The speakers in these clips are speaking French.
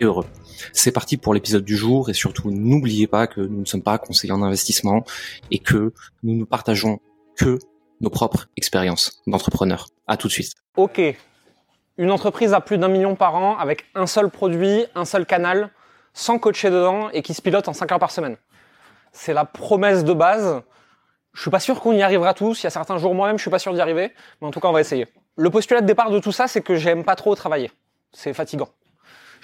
et heureux. C'est parti pour l'épisode du jour et surtout n'oubliez pas que nous ne sommes pas conseillers en investissement et que nous ne partageons que nos propres expériences d'entrepreneurs. À tout de suite. Ok, une entreprise à plus d'un million par an avec un seul produit, un seul canal, sans coacher dedans et qui se pilote en 5 heures par semaine. C'est la promesse de base. Je suis pas sûr qu'on y arrivera tous. Il y a certains jours moi-même, je suis pas sûr d'y arriver, mais en tout cas, on va essayer. Le postulat de départ de tout ça, c'est que j'aime pas trop travailler. C'est fatigant.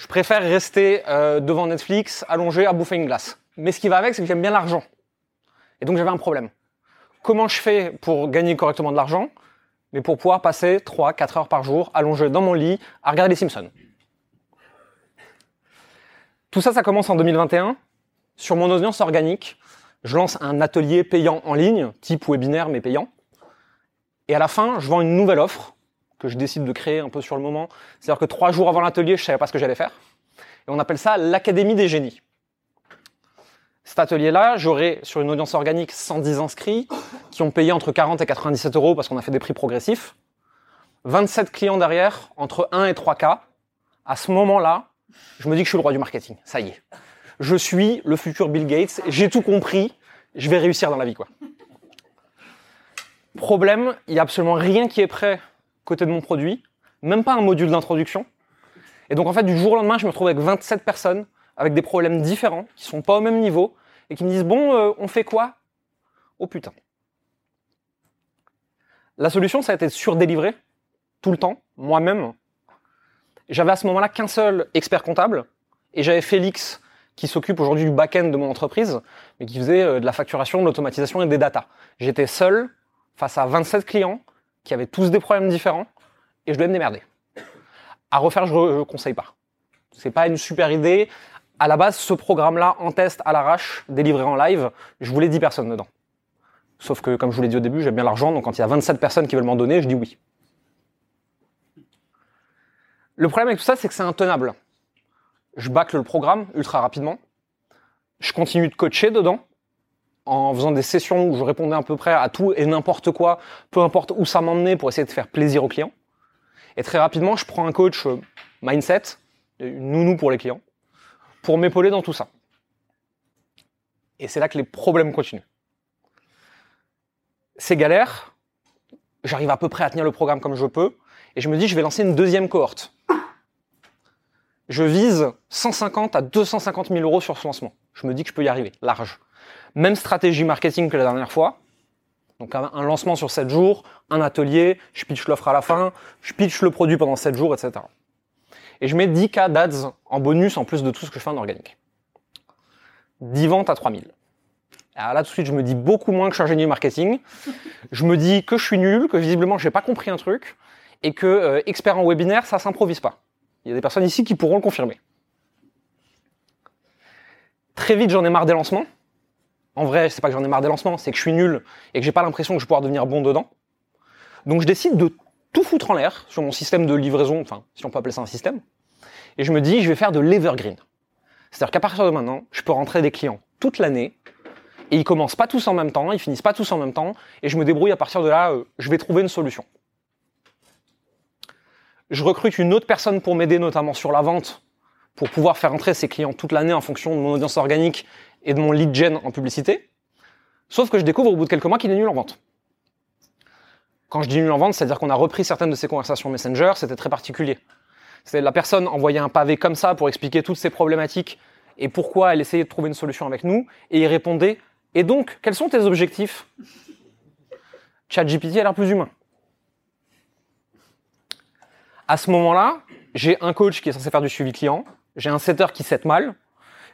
Je préfère rester euh, devant Netflix, allongé, à bouffer une glace. Mais ce qui va avec, c'est que j'aime bien l'argent. Et donc j'avais un problème. Comment je fais pour gagner correctement de l'argent? Mais pour pouvoir passer 3-4 heures par jour allongé dans mon lit à regarder les Simpsons. Tout ça, ça commence en 2021. Sur mon audience organique, je lance un atelier payant en ligne, type webinaire mais payant. Et à la fin, je vends une nouvelle offre que je décide de créer un peu sur le moment. C'est-à-dire que trois jours avant l'atelier, je savais pas ce que j'allais faire. Et on appelle ça l'Académie des génies. Cet atelier-là, j'aurai sur une audience organique 110 inscrits qui ont payé entre 40 et 97 euros parce qu'on a fait des prix progressifs. 27 clients derrière, entre 1 et 3 cas. À ce moment-là, je me dis que je suis le roi du marketing. Ça y est. Je suis le futur Bill Gates. J'ai tout compris. Je vais réussir dans la vie, quoi. Problème, il n'y a absolument rien qui est prêt côté de mon produit, même pas un module d'introduction. Et donc en fait, du jour au lendemain, je me retrouve avec 27 personnes avec des problèmes différents, qui sont pas au même niveau, et qui me disent bon, euh, on fait quoi? Oh putain. La solution, ça a été de surdélivrer tout le temps, moi-même. J'avais à ce moment-là qu'un seul expert comptable, et j'avais Félix qui s'occupe aujourd'hui du back-end de mon entreprise, mais qui faisait euh, de la facturation, de l'automatisation et des data. J'étais seul face à 27 clients qui avaient tous des problèmes différents, et je devais me démerder. À refaire, je ne conseille pas. C'est pas une super idée. À la base, ce programme-là, en test, à l'arrache, délivré en live, je voulais 10 personnes dedans. Sauf que, comme je vous l'ai dit au début, j'aime bien l'argent, donc quand il y a 27 personnes qui veulent m'en donner, je dis oui. Le problème avec tout ça, c'est que c'est intenable. Je bâcle le programme ultra rapidement. Je continue de coacher dedans en faisant des sessions où je répondais à peu près à tout et n'importe quoi, peu importe où ça m'emmenait pour essayer de faire plaisir aux clients. Et très rapidement, je prends un coach euh, mindset, une nounou pour les clients, pour m'épauler dans tout ça. Et c'est là que les problèmes continuent. C'est galère, j'arrive à peu près à tenir le programme comme je peux, et je me dis, je vais lancer une deuxième cohorte. Je vise 150 à 250 000 euros sur ce lancement. Je me dis que je peux y arriver, large. Même stratégie marketing que la dernière fois. Donc un lancement sur 7 jours, un atelier, je pitch l'offre à la fin, je pitch le produit pendant 7 jours, etc. Et je mets 10K d'ads en bonus en plus de tout ce que je fais en organique. 10 ventes à 3000. Alors là, tout de suite, je me dis beaucoup moins que je suis ingénieur marketing. Je me dis que je suis nul, que visiblement, j'ai pas compris un truc, et que euh, expert en webinaire, ça s'improvise pas. Il y a des personnes ici qui pourront le confirmer. Très vite, j'en ai marre des lancements. En vrai, c'est pas que j'en ai marre des lancements, c'est que je suis nul et que j'ai pas l'impression que je vais pouvoir devenir bon dedans. Donc je décide de tout foutre en l'air sur mon système de livraison, enfin, si on peut appeler ça un système. Et je me dis, je vais faire de l'evergreen. C'est-à-dire qu'à partir de maintenant, je peux rentrer des clients toute l'année et ils commencent pas tous en même temps, ils finissent pas tous en même temps et je me débrouille à partir de là, euh, je vais trouver une solution. Je recrute une autre personne pour m'aider notamment sur la vente pour pouvoir faire entrer ces clients toute l'année en fonction de mon audience organique et de mon lead gen en publicité. Sauf que je découvre au bout de quelques mois qu'il est nul en vente. Quand je dis nul en vente, c'est-à-dire qu'on a repris certaines de ses conversations Messenger, c'était très particulier. C'est la personne envoyait un pavé comme ça pour expliquer toutes ses problématiques et pourquoi elle essayait de trouver une solution avec nous, et il répondait Et donc, quels sont tes objectifs? ChatGPT a l'air plus humain. À ce moment-là, j'ai un coach qui est censé faire du suivi client, j'ai un setter qui set mal,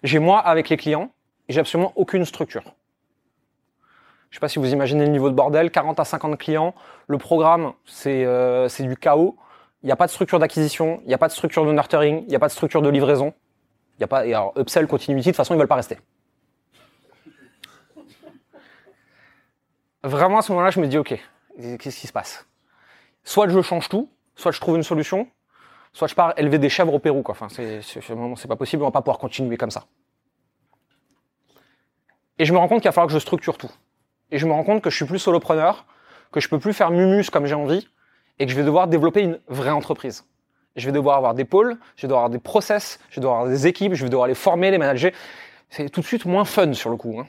j'ai moi avec les clients, et j'ai absolument aucune structure. Je ne sais pas si vous imaginez le niveau de bordel, 40 à 50 clients, le programme c'est euh, du chaos, il n'y a pas de structure d'acquisition, il n'y a pas de structure de nurturing, il n'y a pas de structure de livraison, a pas, et alors upsell, continuity, de toute façon ils ne veulent pas rester. Vraiment à ce moment-là je me dis ok, qu'est-ce qui se passe? Soit je change tout, soit je trouve une solution, soit je pars élever des chèvres au Pérou. Enfin, c'est, pas possible, on ne va pas pouvoir continuer comme ça. Et je me rends compte qu'il va falloir que je structure tout. Et je me rends compte que je suis plus solopreneur, que je peux plus faire mumus comme j'ai envie, et que je vais devoir développer une vraie entreprise. Je vais devoir avoir des pôles, je vais devoir avoir des process, je vais devoir avoir des équipes, je vais devoir les former, les manager. C'est tout de suite moins fun sur le coup. Hein.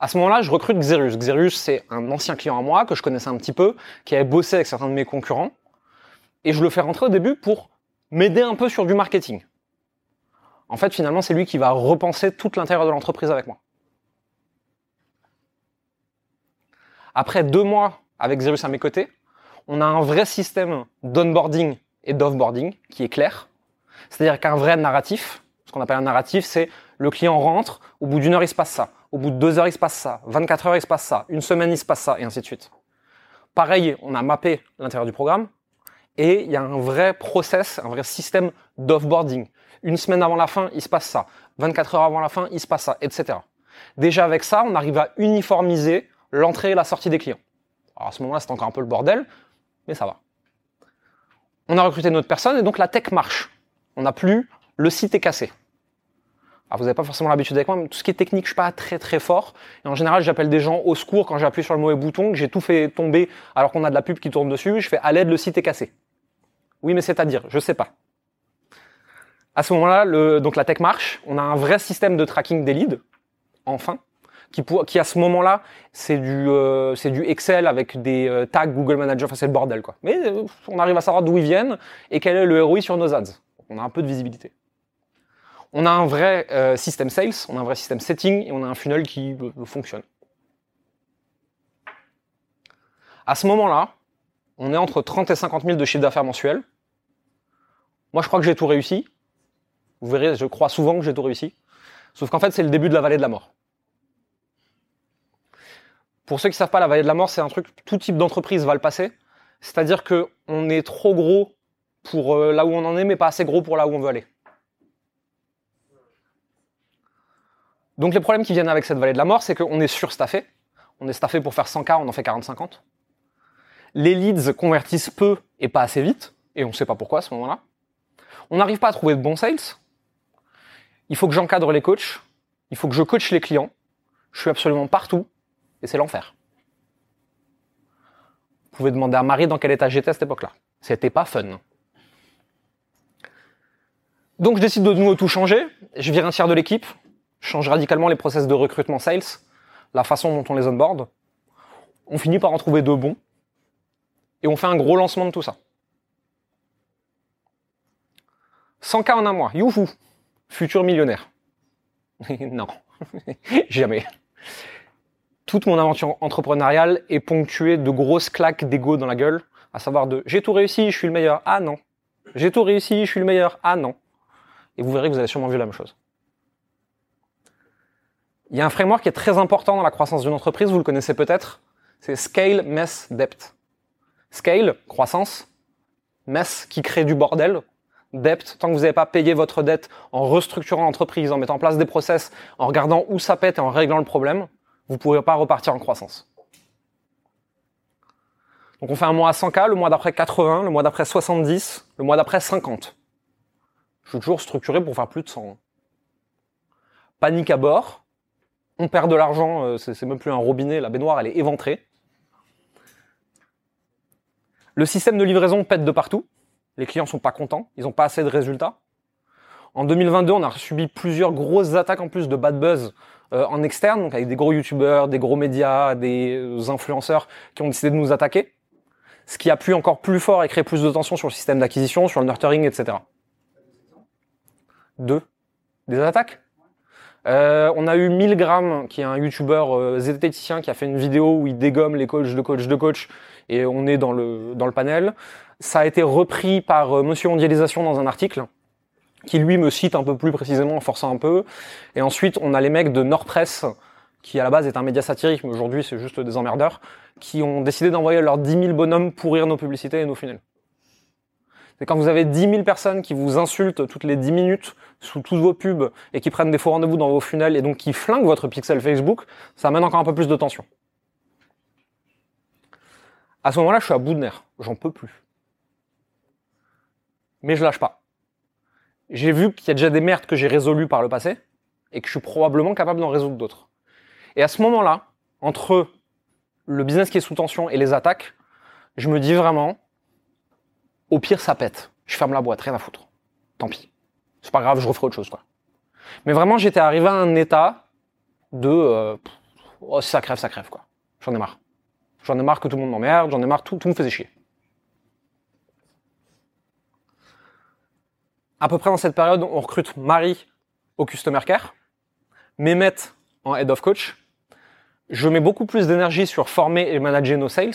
À ce moment-là, je recrute Xerius. Xerius, c'est un ancien client à moi que je connaissais un petit peu, qui avait bossé avec certains de mes concurrents. Et je le fais rentrer au début pour m'aider un peu sur du marketing. En fait, finalement, c'est lui qui va repenser tout l'intérieur de l'entreprise avec moi. Après deux mois avec Xerius à mes côtés, on a un vrai système d'onboarding et d'offboarding qui est clair. C'est-à-dire qu'un vrai narratif, ce qu'on appelle un narratif, c'est le client rentre, au bout d'une heure il se passe ça, au bout de deux heures il se passe ça, 24 heures il se passe ça, une semaine il se passe ça, et ainsi de suite. Pareil, on a mappé l'intérieur du programme, et il y a un vrai process, un vrai système d'offboarding. Une semaine avant la fin, il se passe ça. 24 heures avant la fin, il se passe ça, etc. Déjà avec ça, on arrive à uniformiser l'entrée et la sortie des clients. Alors à ce moment-là, c'est encore un peu le bordel, mais ça va. On a recruté notre personne et donc la tech marche. On n'a plus le site est cassé. Alors vous n'avez pas forcément l'habitude avec moi, mais tout ce qui est technique, je suis pas très très fort. Et en général, j'appelle des gens au secours quand j'appuie sur le mauvais bouton, que j'ai tout fait tomber alors qu'on a de la pub qui tourne dessus. Je fais à l'aide, le site est cassé. Oui, mais c'est-à-dire, je sais pas. À ce moment-là, donc la tech marche. On a un vrai système de tracking des leads, enfin, qui, à ce moment-là, c'est du, euh, Excel avec des euh, tags Google Manager. Enfin, c'est le bordel, quoi. Mais euh, on arrive à savoir d'où ils viennent et quel est le ROI sur nos ads. On a un peu de visibilité. On a un vrai système sales, on a un vrai système setting et on a un funnel qui fonctionne. À ce moment-là, on est entre 30 et 50 000 de chiffre d'affaires mensuel. Moi, je crois que j'ai tout réussi. Vous verrez, je crois souvent que j'ai tout réussi. Sauf qu'en fait, c'est le début de la vallée de la mort. Pour ceux qui ne savent pas, la vallée de la mort, c'est un truc, tout type d'entreprise va le passer. C'est-à-dire qu'on est trop gros pour euh, là où on en est, mais pas assez gros pour là où on veut aller. Donc les problèmes qui viennent avec cette vallée de la mort, c'est qu'on est surstaffé. On est staffé pour faire 100K, on en fait 40-50. Les leads convertissent peu et pas assez vite, et on ne sait pas pourquoi à ce moment-là. On n'arrive pas à trouver de bons sales. Il faut que j'encadre les coachs. Il faut que je coach les clients. Je suis absolument partout, et c'est l'enfer. Vous pouvez demander à Marie dans quel état j'étais à cette époque-là. C'était pas fun. Donc je décide de nouveau tout changer. Je vire un tiers de l'équipe change radicalement les process de recrutement sales, la façon dont on les onboard. On finit par en trouver deux bons. Et on fait un gros lancement de tout ça. 100K en un mois, youhou, futur millionnaire. non, jamais. Toute mon aventure entrepreneuriale est ponctuée de grosses claques d'ego dans la gueule, à savoir de j'ai tout réussi, je suis le meilleur, ah non. J'ai tout réussi, je suis le meilleur, ah non. Et vous verrez que vous avez sûrement vu la même chose. Il y a un framework qui est très important dans la croissance d'une entreprise, vous le connaissez peut-être, c'est Scale, Mess, Depth. Scale, croissance, Mess qui crée du bordel, Depth, tant que vous n'avez pas payé votre dette en restructurant l'entreprise, en mettant en place des process, en regardant où ça pète et en réglant le problème, vous ne pourrez pas repartir en croissance. Donc on fait un mois à 100K, le mois d'après 80, le mois d'après 70, le mois d'après 50. Je suis toujours structuré pour faire plus de 100. Panique à bord, on perd de l'argent, euh, c'est même plus un robinet, la baignoire elle est éventrée. Le système de livraison pète de partout. Les clients sont pas contents, ils n'ont pas assez de résultats. En 2022, on a subi plusieurs grosses attaques en plus de bad buzz euh, en externe, donc avec des gros youtubeurs, des gros médias, des euh, influenceurs qui ont décidé de nous attaquer. Ce qui a plu encore plus fort et créé plus de tension sur le système d'acquisition, sur le nurturing, etc. Deux. Des attaques euh, on a eu Milgram, qui est un youtubeur euh, zététicien, qui a fait une vidéo où il dégomme les coachs de coach de coach, et on est dans le, dans le panel. Ça a été repris par euh, Monsieur Mondialisation dans un article, qui lui me cite un peu plus précisément en forçant un peu. Et ensuite, on a les mecs de Nordpress, qui à la base est un média satirique, mais aujourd'hui c'est juste des emmerdeurs, qui ont décidé d'envoyer leurs 10 000 bonhommes pourrir nos publicités et nos funnels. C'est quand vous avez 10 000 personnes qui vous insultent toutes les 10 minutes sous tous vos pubs et qui prennent des faux rendez-vous dans vos funnels et donc qui flinguent votre pixel Facebook, ça amène encore un peu plus de tension. À ce moment-là, je suis à bout de nerfs. J'en peux plus. Mais je lâche pas. J'ai vu qu'il y a déjà des merdes que j'ai résolues par le passé et que je suis probablement capable d'en résoudre d'autres. Et à ce moment-là, entre le business qui est sous tension et les attaques, je me dis vraiment, au pire, ça pète. Je ferme la boîte, rien à foutre. Tant pis. C'est pas grave, je referai autre chose, quoi. Mais vraiment, j'étais arrivé à un état de, euh, oh, ça crève, ça crève. J'en ai marre. J'en ai marre que tout le monde m'emmerde, j'en ai marre, tout, tout me faisait chier. À peu près dans cette période, on recrute Marie au Customer Care, Mehmet en Head of Coach. Je mets beaucoup plus d'énergie sur former et manager nos sales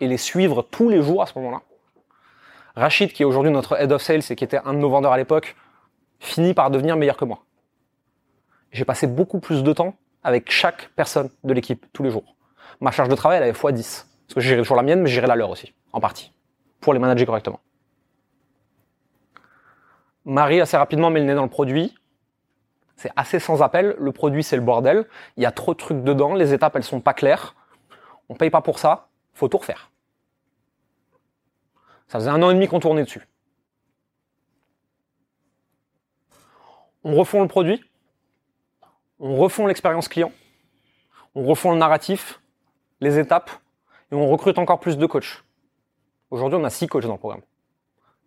et les suivre tous les jours à ce moment-là. Rachid, qui est aujourd'hui notre Head of Sales et qui était un de nos vendeurs à l'époque, finit par devenir meilleur que moi. J'ai passé beaucoup plus de temps avec chaque personne de l'équipe tous les jours. Ma charge de travail, elle avait x10. Parce que je gérais toujours la mienne, mais je gérais la leur aussi, en partie, pour les manager correctement. Marie, assez rapidement, met le nez dans le produit. C'est assez sans appel. Le produit, c'est le bordel. Il y a trop de trucs dedans. Les étapes, elles sont pas claires. On paye pas pour ça. Faut tout refaire. Ça faisait un an et demi qu'on tournait dessus. On refond le produit. On refond l'expérience client. On refond le narratif, les étapes, et on recrute encore plus de coachs. Aujourd'hui, on a six coachs dans le programme.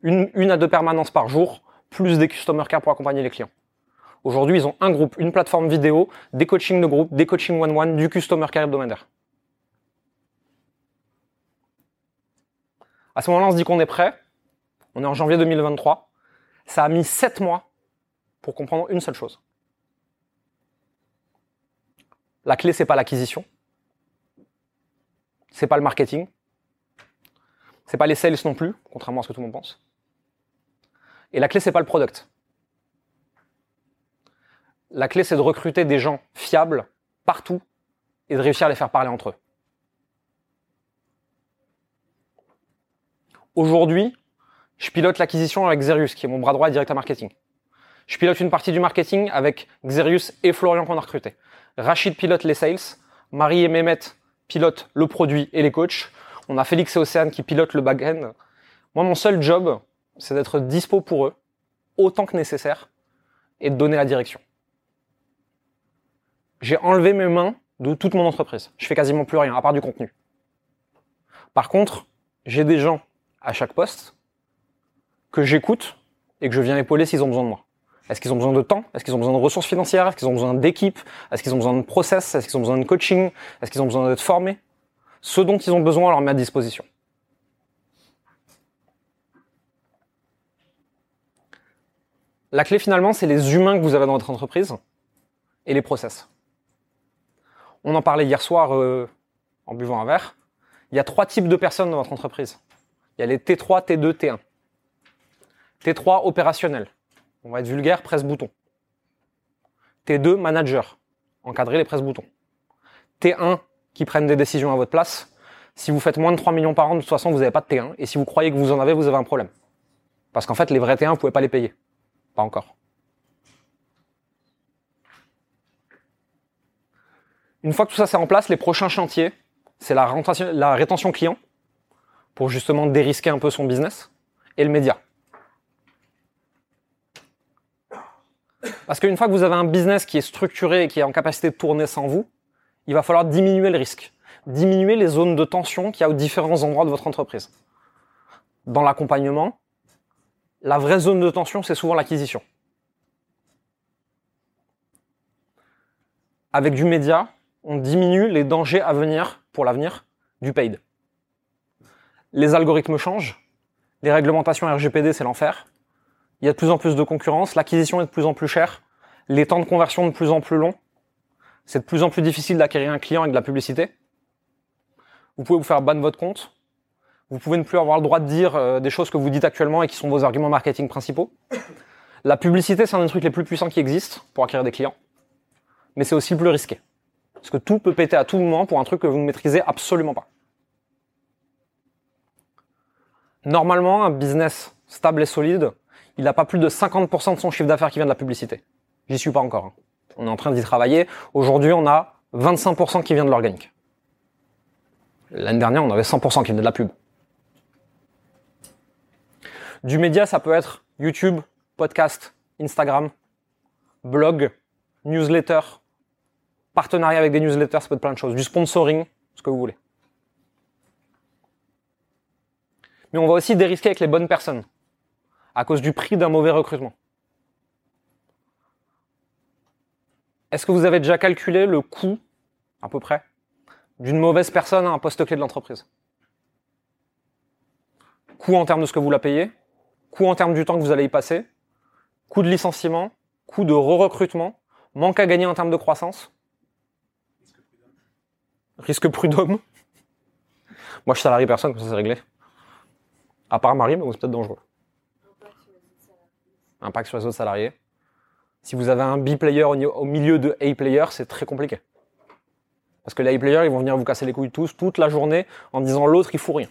Une, à deux permanences par jour, plus des customer care pour accompagner les clients. Aujourd'hui, ils ont un groupe, une plateforme vidéo, des coachings de groupe, des coachings one-one, du customer care hebdomadaire. À ce moment-là, on se dit qu'on est prêt. On est en janvier 2023. Ça a mis sept mois pour comprendre une seule chose. La clé, c'est pas l'acquisition. C'est pas le marketing. C'est pas les sales non plus, contrairement à ce que tout le monde pense. Et la clé, c'est pas le product. La clé, c'est de recruter des gens fiables partout et de réussir à les faire parler entre eux. Aujourd'hui, je pilote l'acquisition avec Xerius, qui est mon bras droit direct à marketing. Je pilote une partie du marketing avec Xerius et Florian qu'on a recruté. Rachid pilote les sales, Marie et Mehmet pilotent le produit et les coachs. On a Félix et Océane qui pilotent le back-end. Moi, mon seul job, c'est d'être dispo pour eux, autant que nécessaire, et de donner la direction j'ai enlevé mes mains de toute mon entreprise. Je fais quasiment plus rien, à part du contenu. Par contre, j'ai des gens à chaque poste que j'écoute et que je viens épauler s'ils ont besoin de moi. Est-ce qu'ils ont besoin de temps? Est-ce qu'ils ont besoin de ressources financières? Est-ce qu'ils ont besoin d'équipe? Est-ce qu'ils ont besoin de process? Est-ce qu'ils ont besoin de coaching? Est-ce qu'ils ont besoin d'être formés? Ce dont ils ont besoin, on leur met à disposition. La clé finalement, c'est les humains que vous avez dans votre entreprise et les process. On en parlait hier soir euh, en buvant un verre. Il y a trois types de personnes dans votre entreprise. Il y a les T3, T2, T1. T3 opérationnel. On va être vulgaire, presse-bouton. T2 manager. Encadrer les presse-boutons. T1 qui prennent des décisions à votre place. Si vous faites moins de 3 millions par an, de toute façon, vous n'avez pas de T1. Et si vous croyez que vous en avez, vous avez un problème. Parce qu'en fait, les vrais T1, vous pouvez pas les payer. Pas encore. Une fois que tout ça c'est en place, les prochains chantiers, c'est la rétention client, pour justement dérisquer un peu son business, et le média. Parce qu'une fois que vous avez un business qui est structuré et qui est en capacité de tourner sans vous, il va falloir diminuer le risque, diminuer les zones de tension qu'il y a aux différents endroits de votre entreprise. Dans l'accompagnement, la vraie zone de tension, c'est souvent l'acquisition. Avec du média, on diminue les dangers à venir pour l'avenir du paid. Les algorithmes changent, les réglementations RGPD c'est l'enfer, il y a de plus en plus de concurrence, l'acquisition est de plus en plus chère, les temps de conversion de plus en plus longs, c'est de plus en plus difficile d'acquérir un client avec de la publicité. Vous pouvez vous faire ban votre compte, vous pouvez ne plus avoir le droit de dire euh, des choses que vous dites actuellement et qui sont vos arguments marketing principaux. La publicité, c'est un des trucs les plus puissants qui existent pour acquérir des clients, mais c'est aussi le plus risqué. Parce que tout peut péter à tout moment pour un truc que vous ne maîtrisez absolument pas. Normalement, un business stable et solide, il n'a pas plus de 50% de son chiffre d'affaires qui vient de la publicité. J'y suis pas encore. hein. On est en train d'y travailler. Aujourd'hui, on a 25% qui vient de l'organique. L'année dernière, on avait 100% qui venait de la pub. Du média, ça peut être YouTube, podcast, Instagram, blog, newsletter, partenariat avec des newsletters, ça peut être plein de choses. Du sponsoring, ce que vous voulez. Mais on va aussi dérisquer avec les bonnes personnes, à cause du prix d'un mauvais recrutement. Est-ce que vous avez déjà calculé le coût, à peu près, d'une mauvaise personne à un poste clé de l'entreprise? Coût en termes de ce que vous la payez, coût en termes du temps que vous allez y passer, coût de licenciement, coût de re-recrutement, manque à gagner en termes de croissance, risque prud'homme? Moi, je salarie personne, comme ça c'est réglé. À part Marie, mais c'est peut-être dangereux. Impact sur les autres salariés. Si vous avez un B-player au milieu de A-player, c'est très compliqué. Parce que les A-players, ils vont venir vous casser les couilles tous, toute la journée, en disant l'autre, il fout rien.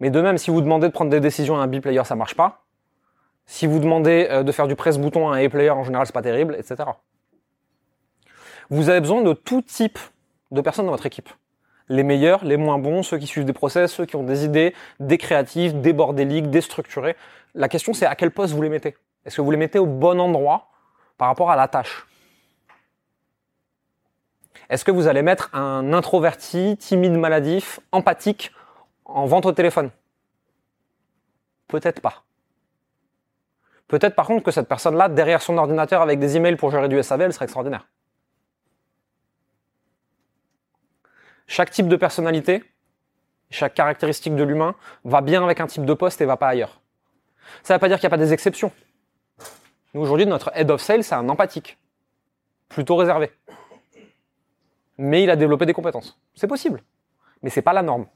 Mais de même, si vous demandez de prendre des décisions à un B-player, ça marche pas. Si vous demandez euh, de faire du presse-bouton à un A-player, en général, c'est pas terrible, etc. Vous avez besoin de tout type de personnes dans votre équipe. Les meilleurs, les moins bons, ceux qui suivent des process, ceux qui ont des idées, des créatifs, des bordéliques, des. La question, c'est à quel poste vous les mettez? Est-ce que vous les mettez au bon endroit par rapport à la tâche? Est-ce que vous allez mettre un introverti, timide, maladif, empathique en vente au téléphone? Peut-être pas. Peut-être par contre que cette personne-là, derrière son ordinateur avec des emails pour gérer du SAV, elle serait extraordinaire. Chaque type de personnalité, chaque caractéristique de l'humain va bien avec un type de poste et va pas ailleurs. Ça ne veut pas dire qu'il n'y a pas des exceptions. Nous, aujourd'hui, notre head of sales, c'est un empathique. Plutôt réservé. Mais il a développé des compétences. C'est possible. Mais c'est pas la norme.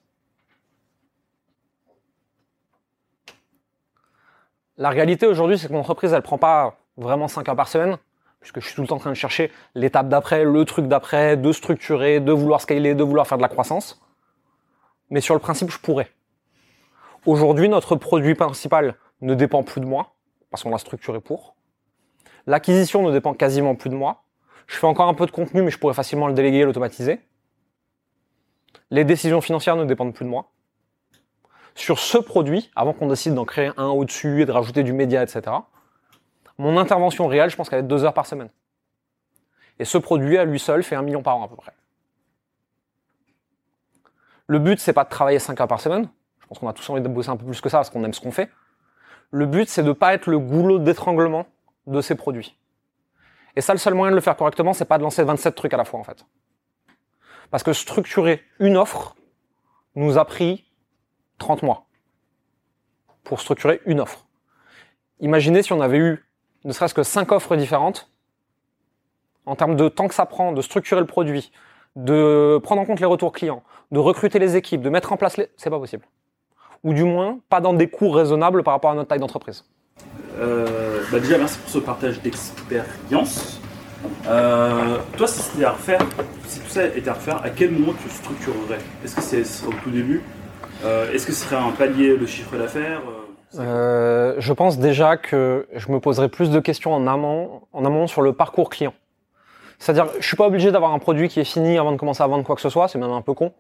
La réalité aujourd'hui, c'est que mon entreprise, elle prend pas vraiment 5 heures par semaine, puisque je suis tout le temps en train de chercher l'étape d'après, le truc d'après, de structurer, de vouloir scaler, de vouloir faire de la croissance. Mais sur le principe, je pourrais. Aujourd'hui, notre produit principal ne dépend plus de moi, parce qu'on l'a structuré pour. L'acquisition ne dépend quasiment plus de moi. Je fais encore un peu de contenu, mais je pourrais facilement le déléguer et l'automatiser. Les décisions financières ne dépendent plus de moi. Sur ce produit, avant qu'on décide d'en créer un au-dessus et de rajouter du média, etc., mon intervention réelle, je pense qu'elle être deux heures par semaine. Et ce produit, à lui seul, fait un million par an à peu près. Le but, c'est pas de travailler 5 heures par semaine. Je pense qu'on a tous envie de bosser un peu plus que ça parce qu'on aime ce qu'on fait. Le but, c'est de pas être le goulot d'étranglement de ces produits. Et ça, le seul moyen de le faire correctement, c'est pas de lancer 27 trucs à la fois, en fait. Parce que structurer une offre nous a pris 30 mois pour structurer une offre. Imaginez si on avait eu ne serait-ce que 5 offres différentes en termes de temps que ça prend de structurer le produit, de prendre en compte les retours clients, de recruter les équipes, de mettre en place les... C'est pas possible. Ou du moins, pas dans des coûts raisonnables par rapport à notre taille d'entreprise. Euh, bah déjà, merci pour ce partage d'expérience. Euh, toi, si c'était à refaire, si tout ça était à refaire, à quel moment tu structurerais? Est-ce que ce serait au tout début? Euh, Est-ce que ce serait un palier de chiffre d'affaires? Euh, Euh, je pense déjà que je me poserai plus de questions en amont, en amont sur le parcours client. C'est-à-dire, je suis pas obligé d'avoir un produit qui est fini avant de commencer à vendre quoi que ce soit, c'est même un peu con.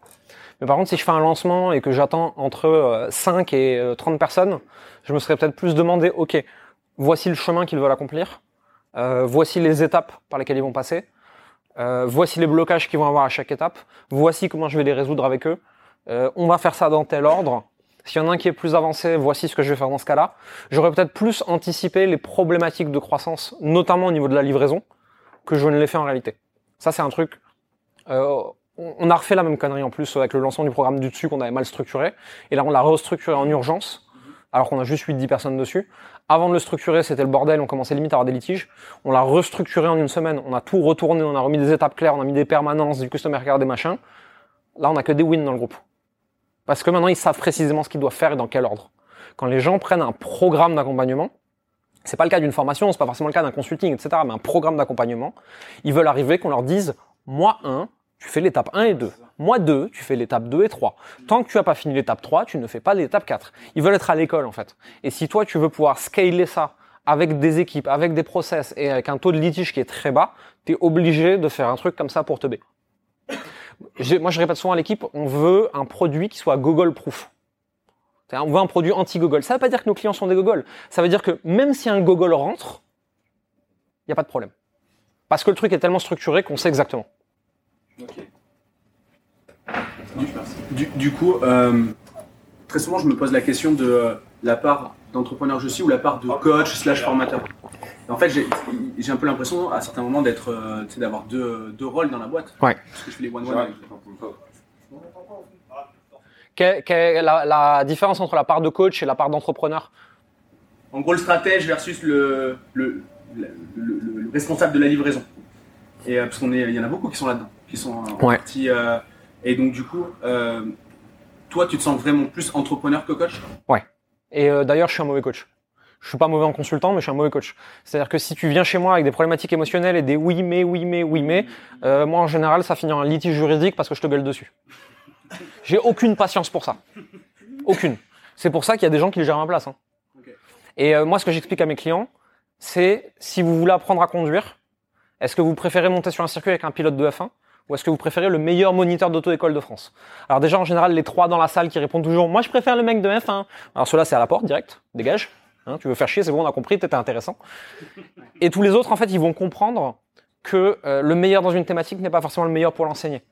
Mais par contre, si je fais un lancement et que j'attends entre euh, 5 et euh, 30 personnes, je me serais peut-être plus demandé, ok, voici le chemin qu'ils veulent accomplir, euh, voici les étapes par lesquelles ils vont passer, euh, voici les blocages qu'ils vont avoir à chaque étape, voici comment je vais les résoudre avec eux, euh, on va faire ça dans tel ordre, s'il y en a un qui est plus avancé, voici ce que je vais faire dans ce cas-là. J'aurais peut-être plus anticipé les problématiques de croissance, notamment au niveau de la livraison, que je ne l'ai fait en réalité. Ça, c'est un truc. euh, on a refait la même connerie en plus avec le lancement du programme du dessus qu'on avait mal structuré. Et là, on l'a restructuré en urgence, alors qu'on a juste 8-10 personnes dessus. Avant de le structurer, c'était le bordel, on commençait limite à avoir des litiges. On l'a restructuré en une semaine, on a tout retourné, on a remis des étapes claires, on a mis des permanences, du customer care, des machins. Là, on a que des wins dans le groupe. Parce que maintenant, ils savent précisément ce qu'ils doivent faire et dans quel ordre. Quand les gens prennent un programme d'accompagnement, c'est pas le cas d'une formation, c'est pas forcément le cas d'un consulting, etc., mais un programme d'accompagnement, ils veulent arriver qu'on leur dise, mois 1, Tu fais l'étape 1 et 2. Moi 2, tu fais l'étape 2 et 3. Tant que tu n'as pas fini l'étape 3, tu ne fais pas l'étape 4. Ils veulent être à l'école en fait. Et si toi tu veux pouvoir scaler ça avec des équipes, avec des process et avec un taux de litige qui est très bas, tu es obligé de faire un truc comme ça pour te B. Moi je répète souvent à l'équipe, on veut un produit qui soit Google proof. On veut un produit anti-Google. Ça ne veut pas dire que nos clients sont des Google. Ça veut dire que même si un Google rentre, il n'y a pas de problème. Parce que le truc est tellement structuré qu'on sait exactement. Du, du coup, euh, très souvent, je me pose la question de euh, la part d'entrepreneur je suis ou la part de coach slash formateur. En fait, j'ai un peu l'impression à certains moments d'être, euh, d'avoir deux, deux rôles dans la boîte. Ouais. Parce que je fais les one one. Quelle, quelle est la, la différence entre la part de coach et la part d'entrepreneur? En gros, le stratège versus le, le, le, le- le- le responsable de la livraison. Et euh, parce qu'on est, il y en a beaucoup qui sont là-dedans, qui sont en Ouais. partie. euh, et donc, du coup, euh, toi, tu te sens vraiment plus entrepreneur que coach? Et euh, d'ailleurs, je suis un mauvais coach. Je suis pas mauvais en consultant, mais je suis un mauvais coach. C'est-à-dire que si tu viens chez moi avec des problématiques émotionnelles et des oui mais, oui mais, oui mais, euh, moi en général, ça finit en litige juridique parce que je te gueule dessus. J'ai aucune patience pour ça. Aucune. C'est pour ça qu'il y a des gens qui le gèrent à ma place. hein. Et euh, moi, ce que j'explique à mes clients, c'est si vous voulez apprendre à conduire, est-ce que vous préférez monter sur un circuit avec un pilote de F1 ou est-ce que vous préférez le meilleur moniteur d'auto-école de France? Alors déjà, en général, les trois dans la salle qui répondent toujours « Moi, je préfère le mec de F1 ». Alors ceux-là, c'est à la porte, direct, dégage. Hein, tu veux faire chier, c'est bon, on a compris, t'étais intéressant. Et tous les autres, en fait, ils vont comprendre que euh, le meilleur dans une thématique n'est pas forcément le meilleur pour l'enseigner.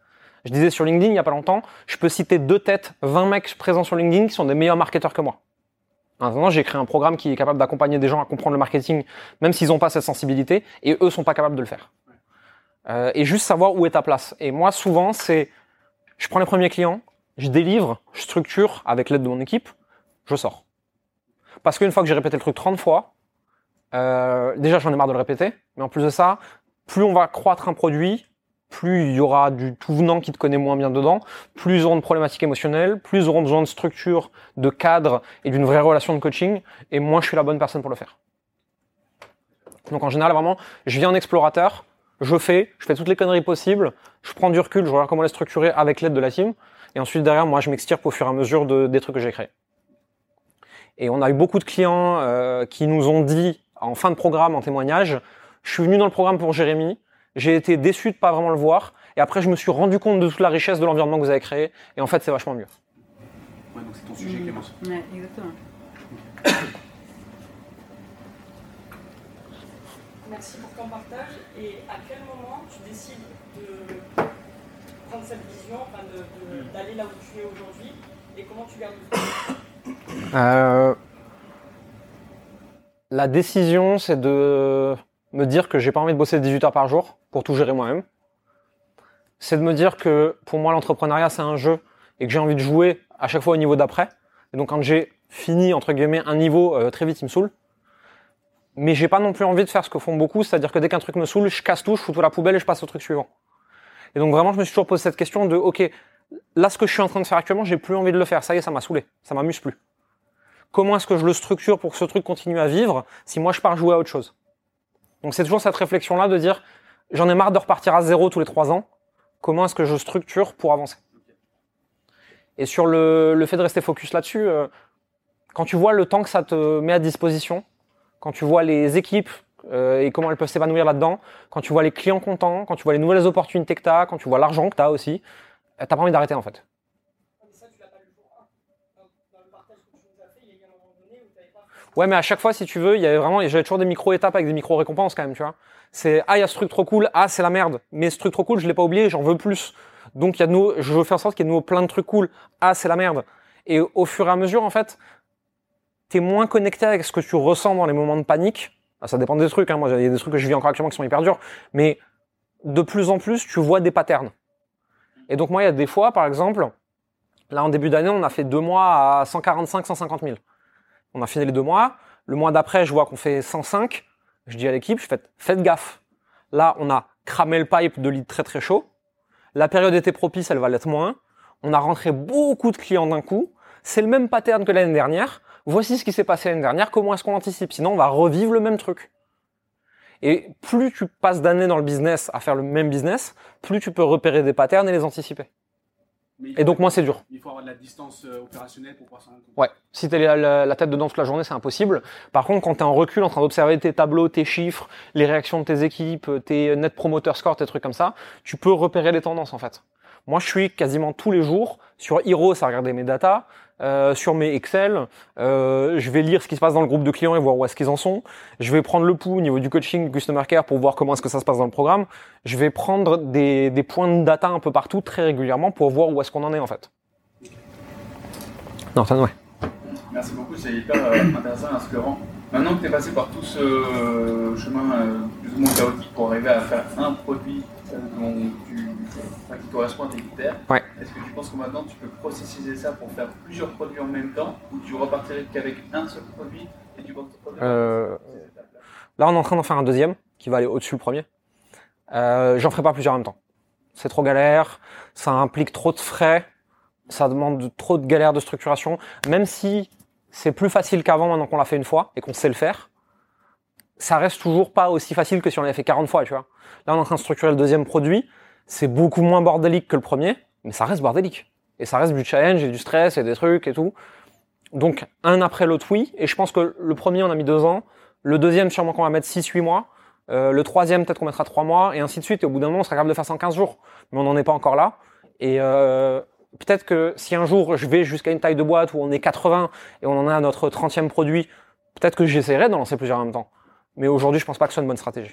Je disais sur LinkedIn il y a pas longtemps, je peux citer deux têtes, 20 mecs présents sur LinkedIn qui sont des meilleurs marketeurs que moi. Maintenant, j'ai créé un programme qui est capable d'accompagner des gens à comprendre le marketing, même s'ils n'ont pas cette sensibilité, et eux sont pas capables de le faire. Euh, et juste savoir où est ta place. Et moi, souvent, c'est, je prends les premiers clients, je délivre, je structure avec l'aide de mon équipe, je sors. Parce qu'une fois que j'ai répété le truc 30 fois, euh, déjà j'en ai marre de le répéter, mais en plus de ça, plus on va croître un produit, plus il y aura du tout venant qui te connaît moins bien dedans, plus ils auront de problématiques émotionnelles, plus ils auront besoin de structure, de cadre et d'une vraie relation de coaching, et moins je suis la bonne personne pour le faire. Donc en général, vraiment, je viens en explorateur, je fais, je fais toutes les conneries possibles, je prends du recul, je regarde comment les structurer avec l'aide de la team, et ensuite derrière, moi, je m'extirpe au fur et à mesure de, des trucs que j'ai créés. Et on a eu beaucoup de clients euh, qui nous ont dit en fin de programme, en témoignage, je suis venu dans le programme pour Jérémy, j'ai été déçu de pas vraiment le voir, et après je me suis rendu compte de toute la richesse de l'environnement que vous avez créé, et en fait c'est vachement mieux. Ouais, donc c'est ton sujet. Clémence. Ouais, exactement. Merci pour ton partage. Et à quel moment tu décides de prendre cette vision, d'aller là où tu es aujourd'hui et comment tu gardes le Euh, la décision, c'est de me dire que j'ai pas envie de bosser 18 heures par jour pour tout gérer moi-même. C'est de me dire que pour moi, l'entrepreneuriat, c'est un jeu et que j'ai envie de jouer à chaque fois au niveau d'après. Et donc, quand j'ai fini, entre guillemets, un niveau, euh, très vite, il me saoule. Mais j'ai pas non plus envie de faire ce que font beaucoup, c'est-à-dire que dès qu'un truc me saoule, je casse tout, je fous tout à la poubelle et je passe au truc suivant. Et donc, vraiment, je me suis toujours posé cette question de, OK, là, ce que je suis en train de faire actuellement, j'ai plus envie de le faire. Ça y est, ça m'a saoulé. Ça m'amuse plus comment est-ce que je le structure pour que ce truc continue à vivre si moi je pars jouer à autre chose? Donc c'est toujours cette réflexion-là de dire j'en ai marre de repartir à zéro tous les trois ans, comment est-ce que je structure pour avancer? Et sur le, fait de rester focus là-dessus, euh, quand tu vois le temps que ça te met à disposition, quand tu vois les équipes euh, et comment elles peuvent s'épanouir là-dedans, quand tu vois les clients contents, quand tu vois les nouvelles opportunités que tu as, quand tu vois l'argent que tu as aussi, euh, t'as pas envie d'arrêter en fait. Mais ça, tu l'as pas le jour 1. Dans, dans le partage que tu nous as fait, il y a eu un moment donné où tu n'avais pas. Ouais, mais à chaque fois, si tu veux, il y avait vraiment, j'avais toujours des micro-étapes avec des micro-récompenses quand même, tu vois. C'est, ah, il y a ce truc trop cool, ah, c'est la merde. Mais ce truc trop cool, je l'ai pas oublié, j'en veux plus. Donc, il y a de je veux faire en sorte qu'il y ait de nouveau plein de trucs cool. Ah, c'est la merde. Et au fur et à mesure, en fait, t'es moins connecté avec ce que tu ressens dans les moments de panique. Ça dépend des trucs, hein. Moi, il y a des trucs que je vis encore actuellement qui sont hyper durs. Mais de plus en plus, tu vois des patterns. Et donc, moi, il y a des fois, par exemple, là, en début d'année, on a fait deux mois à 145, 150 000. On a fini les deux mois. Le mois d'après, je vois qu'on fait 105. Je dis à l'équipe, je fais, faites gaffe. Là, on a cramé le pipe de lead très très chaud. La période était propice, elle va l'être moins. On a rentré beaucoup de clients d'un coup. C'est le même pattern que l'année dernière. Voici ce qui s'est passé l'année dernière. Comment est-ce qu'on anticipe Sinon, on va revivre le même truc. Et plus tu passes d'années dans le business à faire le même business, plus tu peux repérer des patterns et les anticiper. Et donc moi c'est dur. Il faut avoir de la distance euh, opérationnelle pour pouvoir s'en rendre compte. Ouais. Si t'es la, la, la tête dedans toute la journée, c'est impossible. Par contre, quand t'es en recul, en train d'observer tes tableaux, tes chiffres, les réactions de tes équipes, tes net promoter scores, tes trucs comme ça, tu peux repérer les tendances en fait. Moi, je suis quasiment tous les jours sur Heroes à regarder mes datas, euh, sur mes Excel. euh, je vais lire ce qui se passe dans le groupe de clients et voir où est-ce qu'ils en sont. Je vais prendre le pouls au niveau du coaching, du customer care pour voir comment est-ce que ça se passe dans le programme. Je vais prendre des, points de data un peu partout très régulièrement pour voir où est-ce qu'on en est en fait. Norton, ouais. Merci beaucoup, c'est hyper euh, intéressant inspirant. Maintenant que tu es passé par tout ce chemin plus ou moins chaotique pour arriver à faire un produit dont tu, enfin, qui correspond à tes critères, Ouais. est-ce que tu penses que maintenant tu peux processiser ça pour faire plusieurs produits en même temps ou tu repartirais qu'avec un seul produit et tu penses que Euh, Là, on est en train d'en faire un deuxième qui va aller au-dessus du premier. Euh, J'en ferai pas plusieurs en même temps. C'est trop galère, ça implique trop de frais, ça demande de- trop de galères de structuration. Même si c'est plus facile qu'avant maintenant qu'on l'a fait une fois et qu'on sait le faire, ça reste toujours pas aussi facile que si on l'avait fait 40 fois, tu vois. Là, on est en train de structurer le deuxième produit. C'est beaucoup moins bordélique que le premier, mais ça reste bordélique. Et ça reste du challenge et du stress et des trucs et tout. Donc, un après l'autre, oui. Et je pense que le premier, on a mis deux ans. Le deuxième, sûrement qu'on va mettre 6-8 mois. Euh, le troisième, peut-être qu'on mettra 3 mois, et ainsi de suite. Et au bout d'un moment, on sera capable de faire ça en 15 jours. Mais on n'en est pas encore là. Et euh, peut-être que si un jour je vais jusqu'à une taille de boîte où on est 80 et on en a notre 30e produit, peut-être que j'essaierai d'en lancer plusieurs en même temps. Mais aujourd'hui, je pense pas que ce soit une bonne stratégie.